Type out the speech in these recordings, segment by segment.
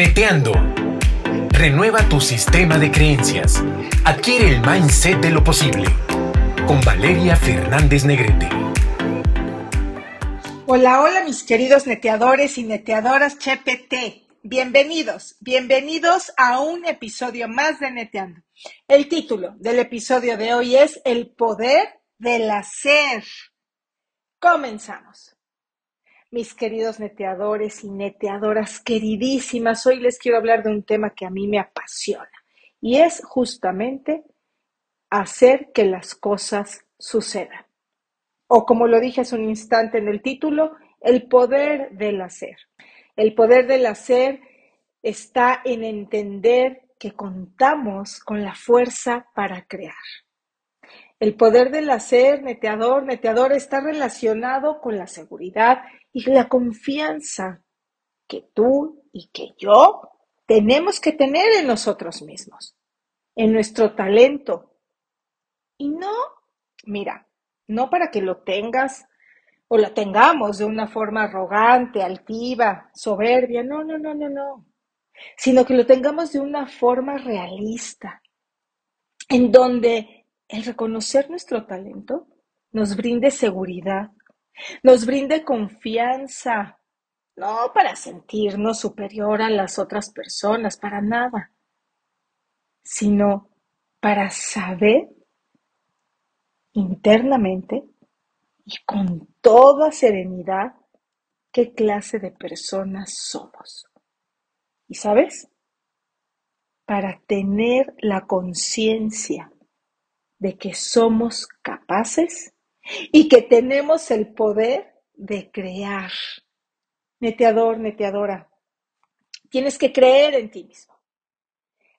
Neteando. Renueva tu sistema de creencias. Adquiere el mindset de lo posible. Con Valeria Fernández Negrete. Hola, hola mis queridos neteadores y neteadoras CHPT. Bienvenidos, bienvenidos a un episodio más de Neteando. El título del episodio de hoy es El poder del hacer. Comenzamos. Mis queridos neteadores y neteadoras queridísimas, hoy les quiero hablar de un tema que a mí me apasiona y es justamente hacer que las cosas sucedan. O como lo dije hace un instante en el título, el poder del hacer. El poder del hacer está en entender que contamos con la fuerza para crear. El poder del hacer, neteador, neteador, está relacionado con la seguridad y la confianza que tú y que yo tenemos que tener en nosotros mismos, en nuestro talento. Y no, mira, no para que lo tengas o lo tengamos de una forma arrogante, altiva, soberbia, no, no, no, no, no, sino que lo tengamos de una forma realista, en donde el reconocer nuestro talento nos brinde seguridad, nos brinde confianza, no para sentirnos superior a las otras personas, para nada, sino para saber internamente y con toda serenidad qué clase de personas somos. ¿Y sabes? Para tener la conciencia de que somos capaces y que tenemos el poder de crear. Neteador, neteadora, tienes que creer en ti mismo.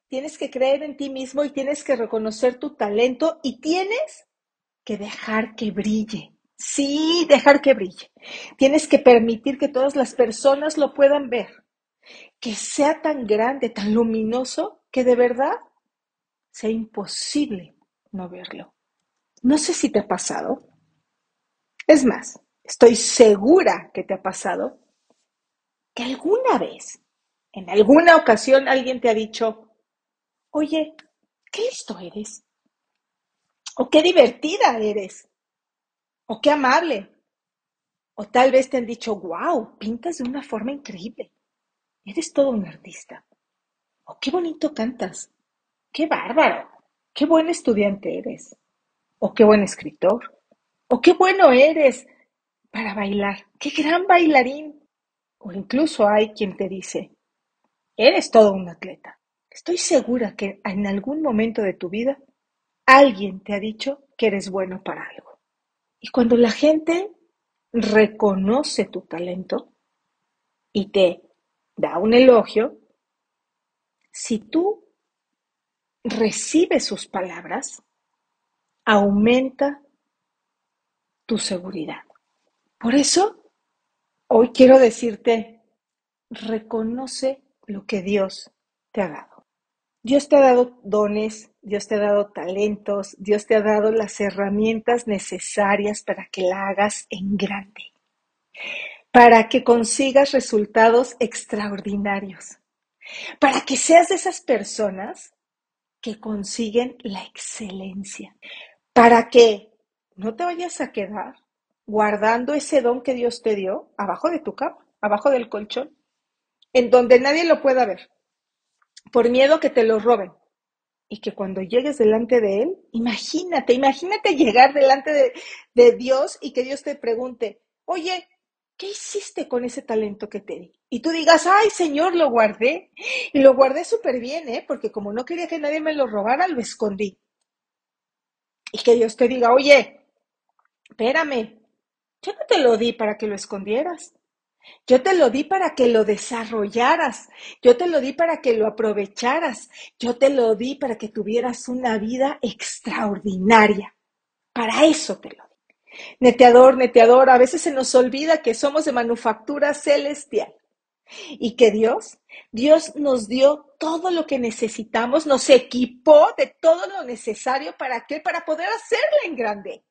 Tienes que creer en ti mismo y tienes que reconocer tu talento y tienes que dejar que brille. Sí, dejar que brille. Tienes que permitir que todas las personas lo puedan ver. Que sea tan grande, tan luminoso, que de verdad sea imposible no verlo. No sé si te ha pasado. Es más, estoy segura que te ha pasado que alguna vez, en alguna ocasión, alguien te ha dicho, oye, qué listo eres. O qué divertida eres. O qué amable. O tal vez te han dicho, wow, pintas de una forma increíble. Eres todo un artista. O qué bonito cantas. Qué bárbaro. Qué buen estudiante eres, o qué buen escritor, o qué bueno eres para bailar, qué gran bailarín. O incluso hay quien te dice, eres todo un atleta. Estoy segura que en algún momento de tu vida alguien te ha dicho que eres bueno para algo. Y cuando la gente reconoce tu talento y te da un elogio, si tú recibe sus palabras, aumenta tu seguridad. Por eso, hoy quiero decirte, reconoce lo que Dios te ha dado. Dios te ha dado dones, Dios te ha dado talentos, Dios te ha dado las herramientas necesarias para que la hagas en grande, para que consigas resultados extraordinarios, para que seas de esas personas que consiguen la excelencia, para que no te vayas a quedar guardando ese don que Dios te dio abajo de tu cama, abajo del colchón, en donde nadie lo pueda ver, por miedo que te lo roben. Y que cuando llegues delante de Él, imagínate, imagínate llegar delante de, de Dios y que Dios te pregunte, oye, ¿qué hiciste con ese talento que te di? Y tú digas, ay Señor, lo guardé. Y lo guardé súper bien, ¿eh? Porque como no quería que nadie me lo robara, lo escondí. Y que Dios te diga, oye, espérame, yo no te lo di para que lo escondieras. Yo te lo di para que lo desarrollaras. Yo te lo di para que lo aprovecharas. Yo te lo di para que tuvieras una vida extraordinaria. Para eso te lo di. Neteador, neteador, a veces se nos olvida que somos de manufactura celestial y que Dios, Dios nos dio todo lo que necesitamos, nos equipó de todo lo necesario para qué, para poder hacerla en grande,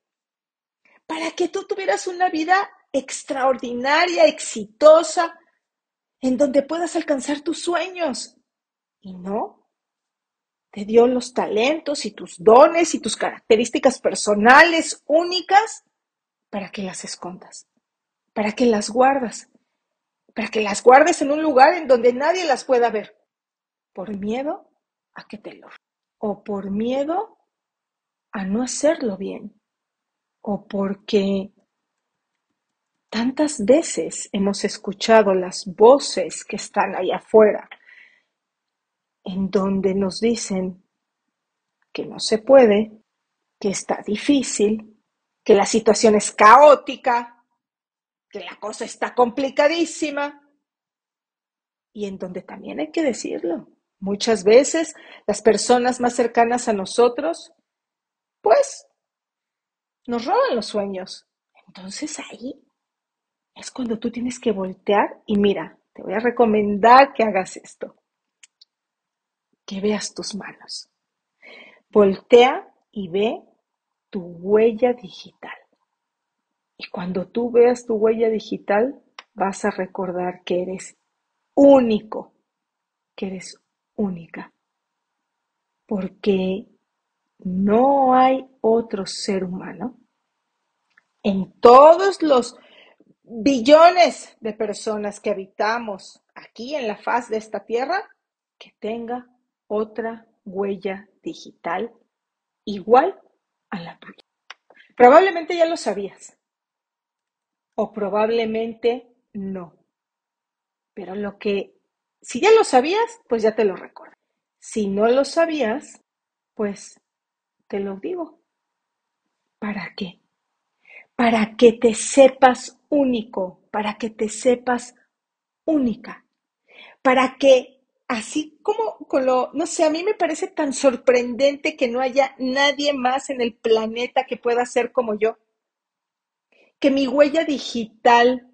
para que tú tuvieras una vida extraordinaria, exitosa en donde puedas alcanzar tus sueños. Y no, te dio los talentos y tus dones y tus características personales únicas para que las escondas, para que las guardas, para que las guardes en un lugar en donde nadie las pueda ver, por miedo a que te lo o por miedo a no hacerlo bien o porque tantas veces hemos escuchado las voces que están allá afuera en donde nos dicen que no se puede, que está difícil, que la situación es caótica, que la cosa está complicadísima y en donde también hay que decirlo. Muchas veces las personas más cercanas a nosotros, pues, nos roban los sueños. Entonces ahí es cuando tú tienes que voltear y mira, te voy a recomendar que hagas esto, que veas tus manos. Voltea y ve tu huella digital. Y cuando tú veas tu huella digital, vas a recordar que eres único, que eres única. Porque no hay otro ser humano en todos los billones de personas que habitamos aquí en la faz de esta tierra que tenga otra huella digital igual a la tuya. Probablemente ya lo sabías o probablemente no. Pero lo que, si ya lo sabías, pues ya te lo recuerdo. Si no lo sabías, pues te lo digo. ¿Para qué? Para que te sepas único, para que te sepas única, para que así como con lo, no sé, a mí me parece tan sorprendente que no haya nadie más en el planeta que pueda ser como yo. Que mi huella digital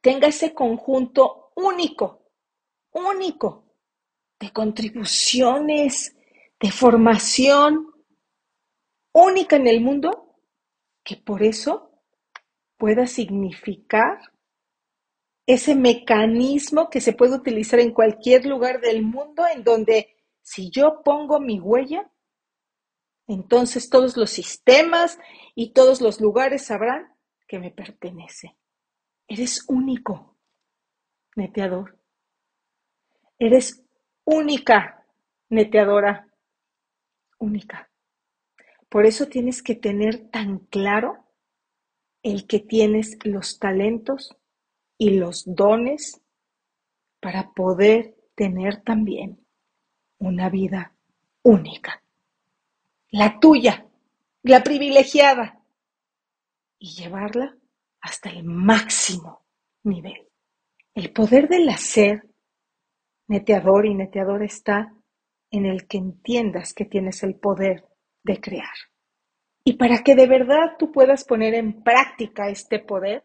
tenga ese conjunto único, único, de contribuciones, de formación única en el mundo, que por eso pueda significar ese mecanismo que se puede utilizar en cualquier lugar del mundo en donde si yo pongo mi huella, entonces todos los sistemas y todos los lugares sabrán que me pertenece. Eres único, neteador. Eres única, neteadora. Única. Por eso tienes que tener tan claro el que tienes los talentos y los dones para poder tener también una vida única. La tuya, la privilegiada, y llevarla hasta el máximo nivel. El poder del hacer, neteador y neteador, está en el que entiendas que tienes el poder de crear. Y para que de verdad tú puedas poner en práctica este poder,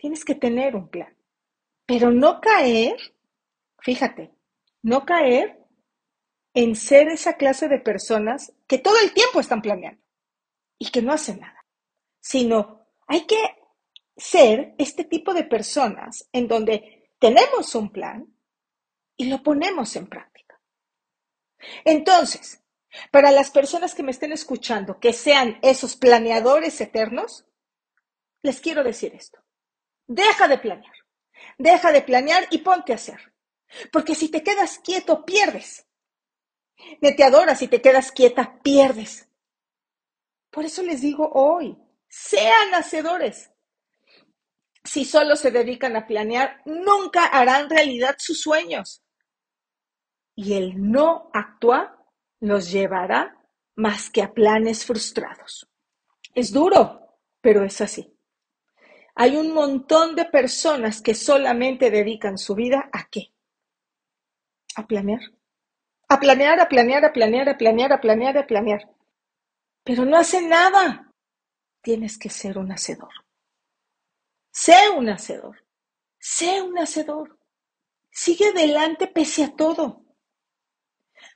Tienes que tener un plan, pero no caer, fíjate, no caer en ser esa clase de personas que todo el tiempo están planeando y que no hacen nada, sino hay que ser este tipo de personas en donde tenemos un plan y lo ponemos en práctica. Entonces, para las personas que me estén escuchando, que sean esos planeadores eternos, les quiero decir esto. Deja de planear. Deja de planear y ponte a hacer. Porque si te quedas quieto, pierdes. Neteadora, si te quedas quieta, pierdes. Por eso les digo hoy, sean hacedores. Si solo se dedican a planear, nunca harán realidad sus sueños. Y el no actuar los llevará más que a planes frustrados. Es duro, pero es así. Hay un montón de personas que solamente dedican su vida a qué? A planear. A planear, a planear, a planear, a planear, a planear, a planear. Pero no hacen nada. Tienes que ser un hacedor. Sé un hacedor. Sé un hacedor. Sigue adelante pese a todo.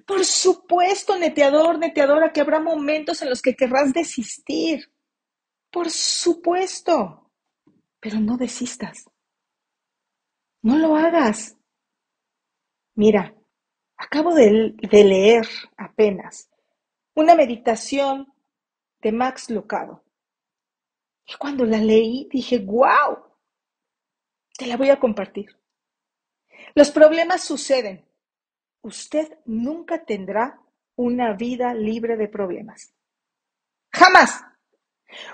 Por supuesto, neteador, neteadora, que habrá momentos en los que querrás desistir. Por supuesto pero no desistas. No lo hagas. Mira, acabo de, de leer apenas una meditación de Max Lucado. Y cuando la leí dije, wow, te la voy a compartir. Los problemas suceden. Usted nunca tendrá una vida libre de problemas. Jamás.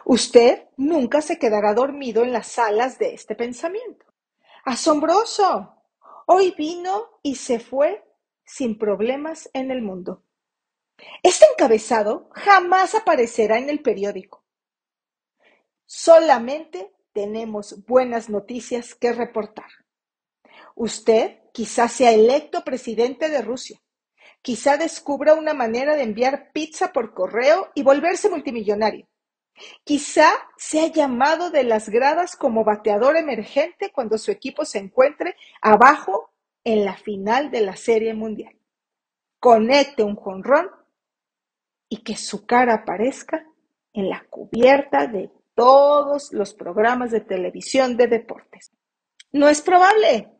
Usted nunca se quedará dormido en las salas de este pensamiento. Asombroso. Hoy vino y se fue sin problemas en el mundo. Este encabezado jamás aparecerá en el periódico. Solamente tenemos buenas noticias que reportar. Usted quizá sea electo presidente de Rusia. Quizá descubra una manera de enviar pizza por correo y volverse multimillonario. Quizá sea llamado de las gradas como bateador emergente cuando su equipo se encuentre abajo en la final de la Serie Mundial. Conecte un jonrón y que su cara aparezca en la cubierta de todos los programas de televisión de deportes. No es probable,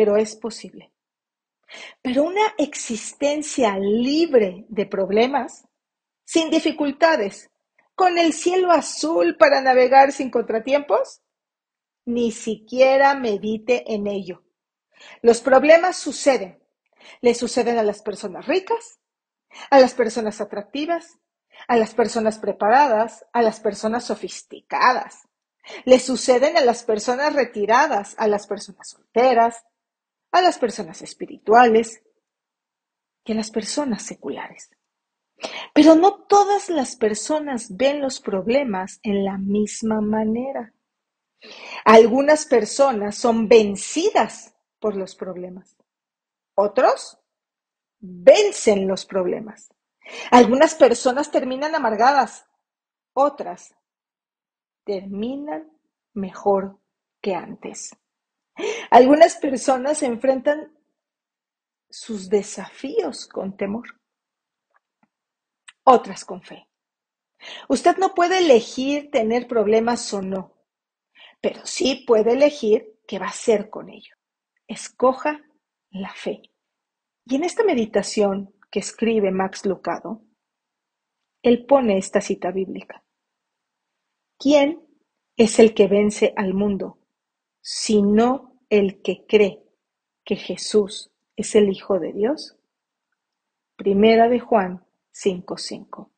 pero es posible. Pero una existencia libre de problemas, sin dificultades, con el cielo azul para navegar sin contratiempos, ni siquiera medite en ello. Los problemas suceden. Le suceden a las personas ricas, a las personas atractivas, a las personas preparadas, a las personas sofisticadas. Le suceden a las personas retiradas, a las personas solteras, a las personas espirituales y a las personas seculares. Pero no todas las personas ven los problemas en la misma manera. Algunas personas son vencidas por los problemas. Otros vencen los problemas. Algunas personas terminan amargadas, otras terminan mejor que antes. Algunas personas enfrentan sus desafíos con temor, otras con fe. Usted no puede elegir tener problemas o no, pero sí puede elegir qué va a hacer con ello. Escoja la fe. Y en esta meditación que escribe Max Lucado, él pone esta cita bíblica. ¿Quién es el que vence al mundo, sino el que cree que Jesús es el Hijo de Dios? Primera de Juan 5:5.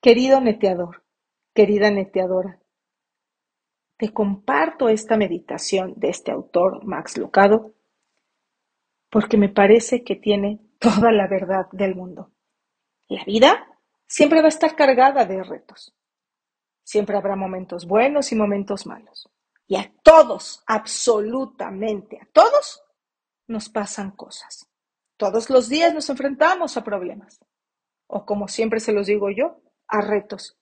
Querido neteador, querida neteadora, te comparto esta meditación de este autor, Max Lucado, porque me parece que tiene toda la verdad del mundo. La vida siempre va a estar cargada de retos. Siempre habrá momentos buenos y momentos malos. Y a todos, absolutamente a todos, nos pasan cosas. Todos los días nos enfrentamos a problemas. O como siempre se los digo yo, a retos.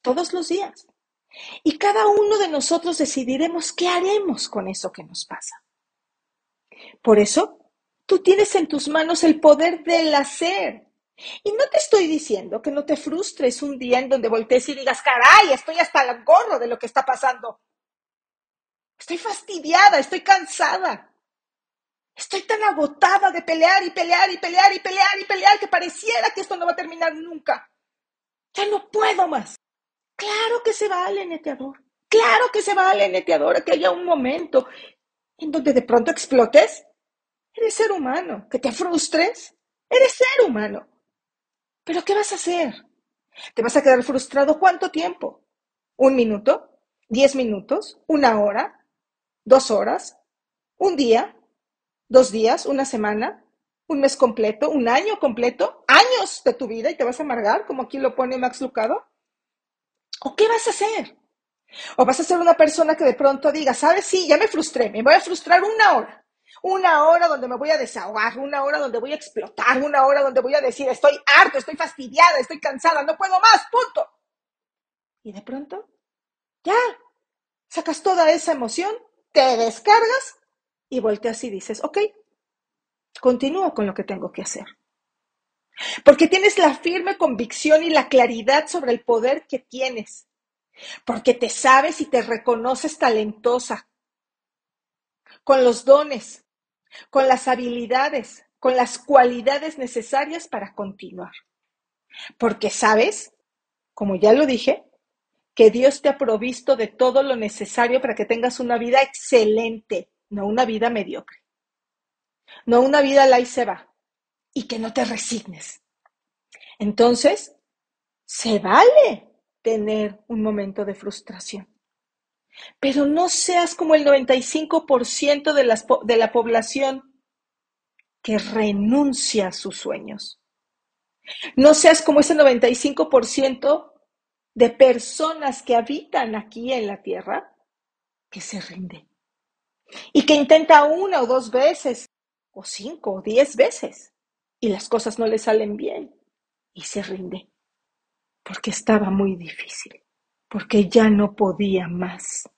Todos los días. Y cada uno de nosotros decidiremos qué haremos con eso que nos pasa. Por eso, tú tienes en tus manos el poder del hacer. Y no te estoy diciendo que no te frustres un día en donde voltees y digas, caray, estoy hasta el gorro de lo que está pasando. Estoy fastidiada, estoy cansada. Estoy tan agotada de pelear y pelear y pelear y pelear y pelear que pareciera que esto no va a terminar nunca. Ya no puedo más. Claro que se vale, neteador. Claro que se vale, neteadora, que haya un momento en donde de pronto explotes. Eres ser humano. Que te frustres. Eres ser humano. Pero ¿qué vas a hacer? ¿Te vas a quedar frustrado cuánto tiempo? ¿Un minuto? ¿Diez minutos? ¿Una hora? ¿Dos horas? ¿Un día? ¿Dos días? ¿Una semana? ¿Un mes completo? ¿Un año completo? ¿Años de tu vida y te vas a amargar, como aquí lo pone Max Lucado? ¿O qué vas a hacer? O vas a ser una persona que de pronto diga, ¿sabes? Sí, ya me frustré, me voy a frustrar una hora. Una hora donde me voy a desahogar, una hora donde voy a explotar, una hora donde voy a decir, estoy harto, estoy fastidiada, estoy cansada, no puedo más, punto. Y de pronto, ya, sacas toda esa emoción, te descargas y volteas y dices, ok, continúo con lo que tengo que hacer. Porque tienes la firme convicción y la claridad sobre el poder que tienes porque te sabes y te reconoces talentosa, con los dones, con las habilidades, con las cualidades necesarias para continuar. Porque sabes, como ya lo dije, que Dios te ha provisto de todo lo necesario para que tengas una vida excelente, no una vida mediocre, no una vida la y se va, y que no te resignes. Entonces, se vale tener un momento de frustración. Pero no seas como el 95% de, las, de la población que renuncia a sus sueños. No seas como ese 95% de personas que habitan aquí en la tierra que se rinde. Y que intenta una o dos veces, o cinco o diez veces, y las cosas no le salen bien y se rinde. Porque estaba muy difícil, porque ya no podía más,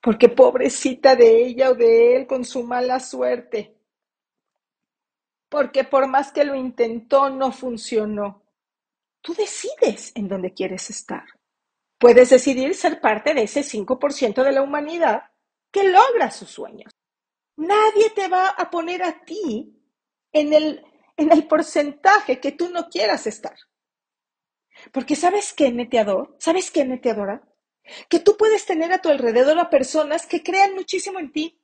porque pobrecita de ella o de él con su mala suerte, porque por más que lo intentó no funcionó. Tú decides en dónde quieres estar. Puedes decidir ser parte de ese 5% de la humanidad que logra sus sueños. Nadie te va a poner a ti en el, en el porcentaje que tú no quieras estar. Porque ¿sabes qué, neteador? ¿Sabes qué, neteadora? Que tú puedes tener a tu alrededor a personas que crean muchísimo en ti,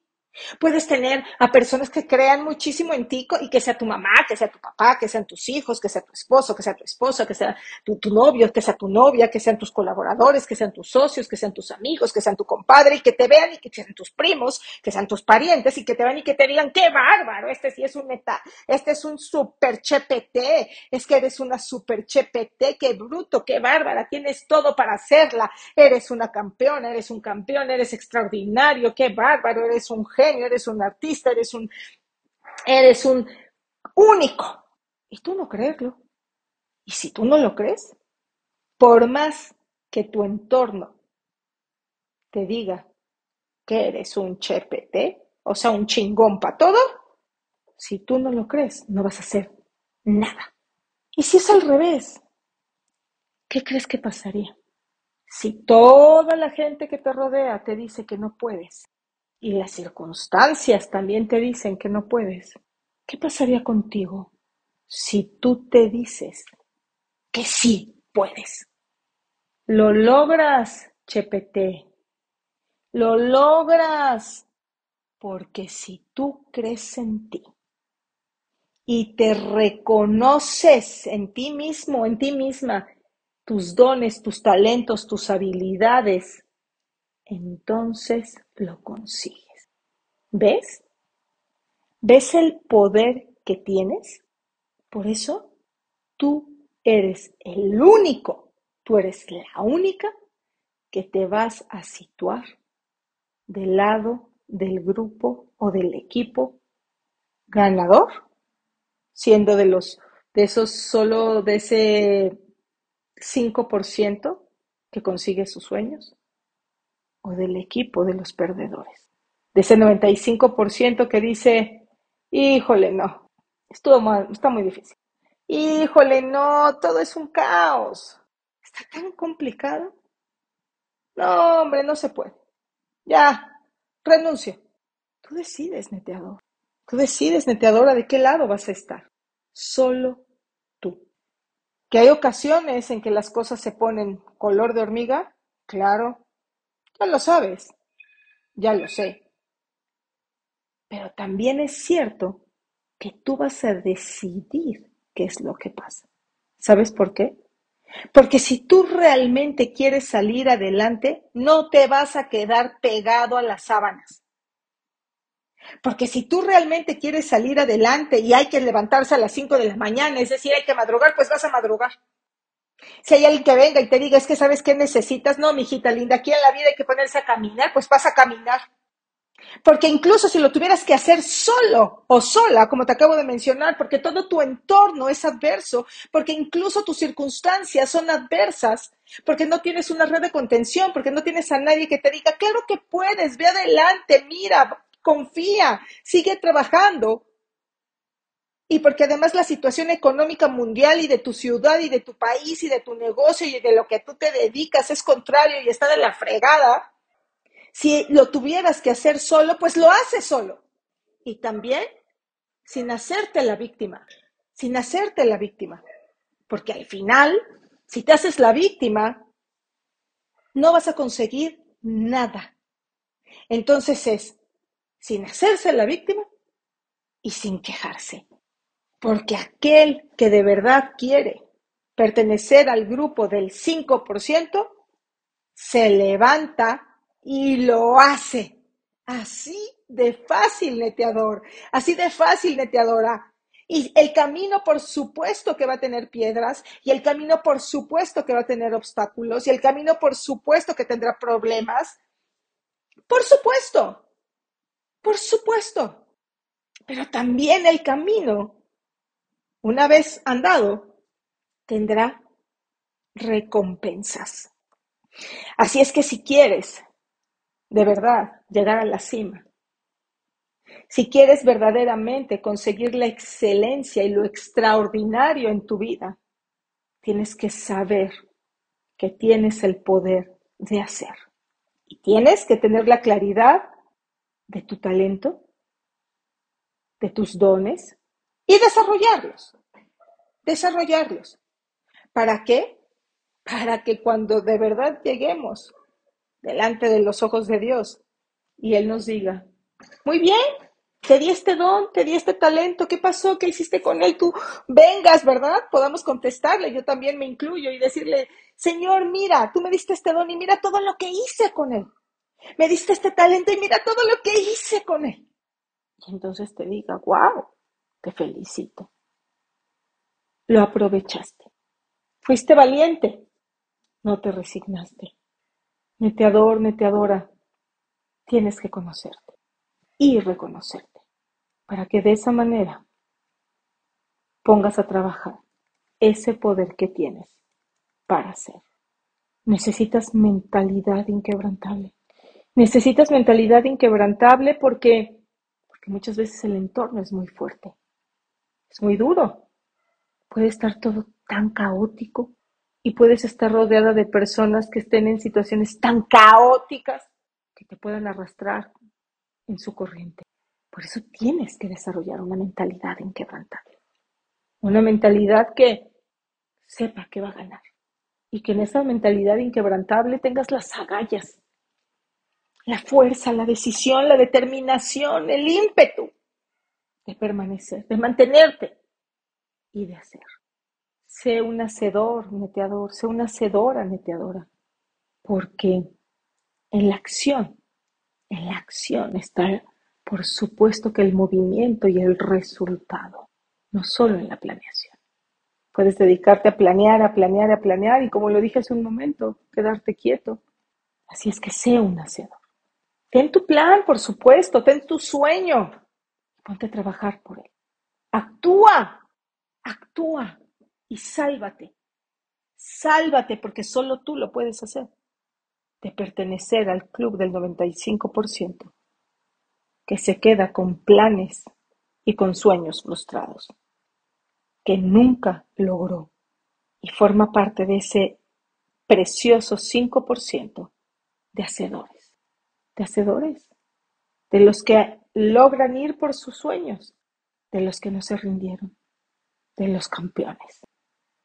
Puedes tener a personas que crean muchísimo en ti y que sea tu mamá, que sea tu papá, que sean tus hijos, que sea tu esposo, que sea tu esposa, que sea tu, novio, que sea tu novia, que sean tus colaboradores, que sean tus socios, que sean tus amigos, que sean tu compadre y que te vean y que sean tus primos, que sean tus parientes y que te vean y que te digan, qué bárbaro, este sí es un meta, este es un super chepete, es que eres una super chepete, qué bruto, qué bárbara, tienes todo para hacerla, eres una campeona, eres un campeón, eres extraordinario, qué bárbaro, eres un eres un artista, eres un, eres un único. Y tú no creerlo. Y si tú no lo crees, por más que tu entorno te diga que eres un chepete, o sea, un chingón para todo, si tú no lo crees, no vas a hacer nada. Y si es al revés, ¿qué crees que pasaría? Si toda la gente que te rodea te dice que no puedes, y las circunstancias también te dicen que no puedes, ¿qué pasaría contigo si tú te dices que sí puedes? Lo logras, Chepete. Lo logras porque si tú crees en ti y te reconoces en ti mismo, en ti misma, tus dones, tus talentos, tus habilidades, entonces lo consigues. ¿Ves? ¿Ves el poder que tienes? Por eso tú eres el único, tú eres la única que te vas a situar del lado del grupo o del equipo ganador, siendo de los de esos solo de ese 5% que consigue sus sueños o del equipo de los perdedores. De ese 95% que dice, híjole, no, estuvo mal, está muy difícil. Híjole, no, todo es un caos. Está tan complicado. No, hombre, no se puede. Ya, renuncio. Tú decides, neteador. Tú decides, neteadora, de qué lado vas a estar. Solo tú. ¿Que hay ocasiones en que las cosas se ponen color de hormiga? Claro, ya lo sabes, ya lo sé. Pero también es cierto que tú vas a decidir qué es lo que pasa. ¿Sabes por qué? Porque si tú realmente quieres salir adelante, no te vas a quedar pegado a las sábanas. Porque si tú realmente quieres salir adelante y hay que levantarse a las 5 de la mañana, es decir, hay que madrugar, pues vas a madrugar. Si hay alguien que venga y te diga, es que sabes qué necesitas, no, mijita linda, aquí en la vida hay que ponerse a caminar, pues vas a caminar. Porque incluso si lo tuvieras que hacer solo o sola, como te acabo de mencionar, porque todo tu entorno es adverso, porque incluso tus circunstancias son adversas, porque no tienes una red de contención, porque no tienes a nadie que te diga, claro que puedes, ve adelante, mira, confía, sigue trabajando, y porque además la situación económica mundial y de tu ciudad y de tu país y de tu negocio y de lo que tú te dedicas es contrario y está de la fregada, Si lo tuvieras que hacer solo, pues lo haces solo. Y también sin hacerte la víctima, sin hacerte la víctima. Porque al final, si te haces la víctima, no vas a conseguir nada. Entonces es sin hacerse la víctima y sin quejarse. Porque aquel que de verdad quiere pertenecer al grupo del 5%, se levanta y lo hace. Así de fácil, neteador. Así de fácil, neteadora. Y el camino, por supuesto que va a tener piedras, y el camino, por supuesto que va a tener obstáculos, y el camino, por supuesto que tendrá problemas. Por supuesto, por supuesto. Pero también el camino, una vez andado, tendrá recompensas. Así es que si quieres de verdad llegar a la cima, si quieres verdaderamente conseguir la excelencia y lo extraordinario en tu vida, tienes que saber que tienes el poder de hacer. Y tienes que tener la claridad de tu talento, de tus dones y desarrollarlos. Desarrollarlos. ¿Para qué? Para que cuando de verdad lleguemos delante de los ojos de Dios y Él nos diga, muy bien, te di este don, te di este talento, ¿qué pasó? ¿Qué hiciste con él? Tú vengas, ¿verdad? Podamos contestarle, yo también me incluyo y decirle, Señor, mira, tú me diste este don y mira todo lo que hice con él. Me diste este talento y mira todo lo que hice con él. Y entonces te diga, wow, te felicito. Lo aprovechaste. Fuiste valiente. No te resignaste. Neteador, neteadora, tienes que conocerte y reconocerte para que de esa manera pongas a trabajar ese poder que tienes para hacer. Necesitas mentalidad inquebrantable. Necesitas mentalidad inquebrantable porque, porque muchas veces el entorno es muy fuerte, es muy duro. Puede estar todo tan caótico y puedes estar rodeada de personas que estén en situaciones tan caóticas que te puedan arrastrar en su corriente. Por eso tienes que desarrollar una mentalidad inquebrantable. Una mentalidad que sepa que va a ganar. Y que en esa mentalidad inquebrantable tengas las agallas, la fuerza, la decisión, la determinación, el ímpetu de permanecer, de mantenerte y de hacer. Sé un hacedor, neteador, sé una hacedora, neteadora, porque en la acción, en la acción está, por supuesto, que el movimiento y el resultado, no solo en la planeación. Puedes dedicarte a planear, a planear, a planear y como lo dije hace un momento, quedarte quieto. Así es que sé un hacedor. Ten tu plan, por supuesto, ten tu sueño. Ponte a trabajar por él. Actúa, actúa y sálvate. Sálvate porque solo tú lo puedes hacer. De pertenecer al club del 95% que se queda con planes y con sueños frustrados, que nunca logró y forma parte de ese precioso 5% de hacedores, de hacedores, de los que logran ir por sus sueños, de los que no se rindieron, de los campeones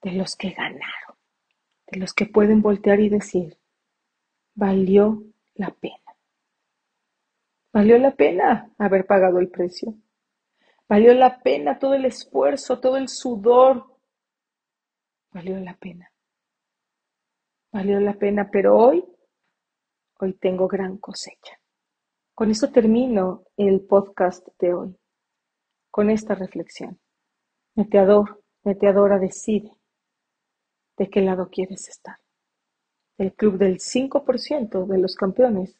de los que ganaron, de los que pueden voltear y decir, valió la pena. Valió la pena haber pagado el precio. Valió la pena todo el esfuerzo, todo el sudor. Valió la pena. Valió la pena, pero hoy, hoy tengo gran cosecha. Con eso termino el podcast de hoy, con esta reflexión. Neteador, neteadora decide ¿De qué lado quieres estar? ¿Del club del 5% de los campeones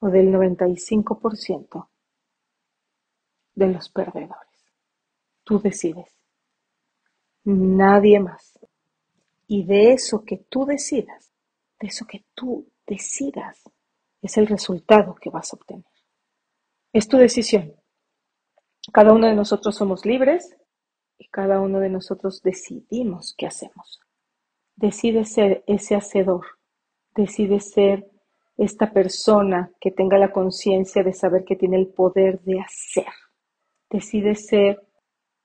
o del 95% de los perdedores? Tú decides. Nadie más. Y de eso que tú decidas, de eso que tú decidas, es el resultado que vas a obtener. Es tu decisión. Cada uno de nosotros somos libres y cada uno de nosotros decidimos qué hacemos. Decide ser ese hacedor, decide ser esta persona que tenga la conciencia de saber que tiene el poder de hacer. Decide ser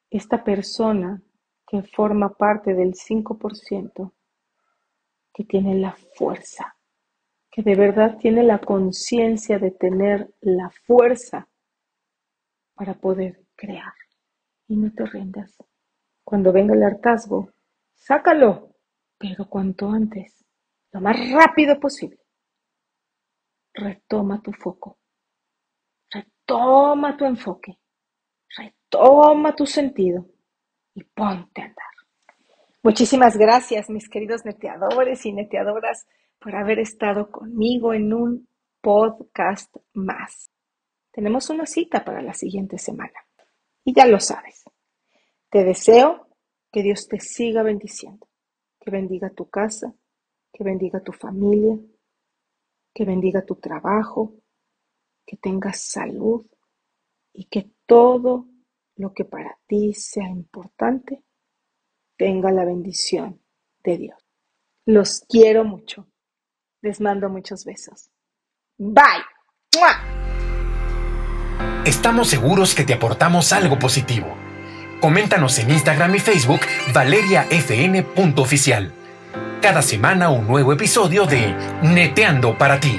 esta persona que forma parte del 5% que tiene la fuerza, que de verdad tiene la conciencia de tener la fuerza para poder crear. Y no te rindas. Cuando venga el hartazgo, sácalo, pero cuanto antes, lo más rápido posible. Retoma tu foco, retoma tu enfoque, retoma tu sentido y ponte a andar. Muchísimas gracias, mis queridos neteadores y neteadoras, por haber estado conmigo en un podcast más. Tenemos una cita para la siguiente semana. Y ya lo sabes. Te deseo que Dios te siga bendiciendo, que bendiga tu casa, que bendiga tu familia, que bendiga tu trabajo, que tengas salud y que todo lo que para ti sea importante tenga la bendición de Dios. Los quiero mucho. Les mando muchos besos. Bye. Estamos seguros que te aportamos algo positivo. Coméntanos en Instagram y Facebook valeriafn.oficial. Cada semana un nuevo episodio de Neteando para ti.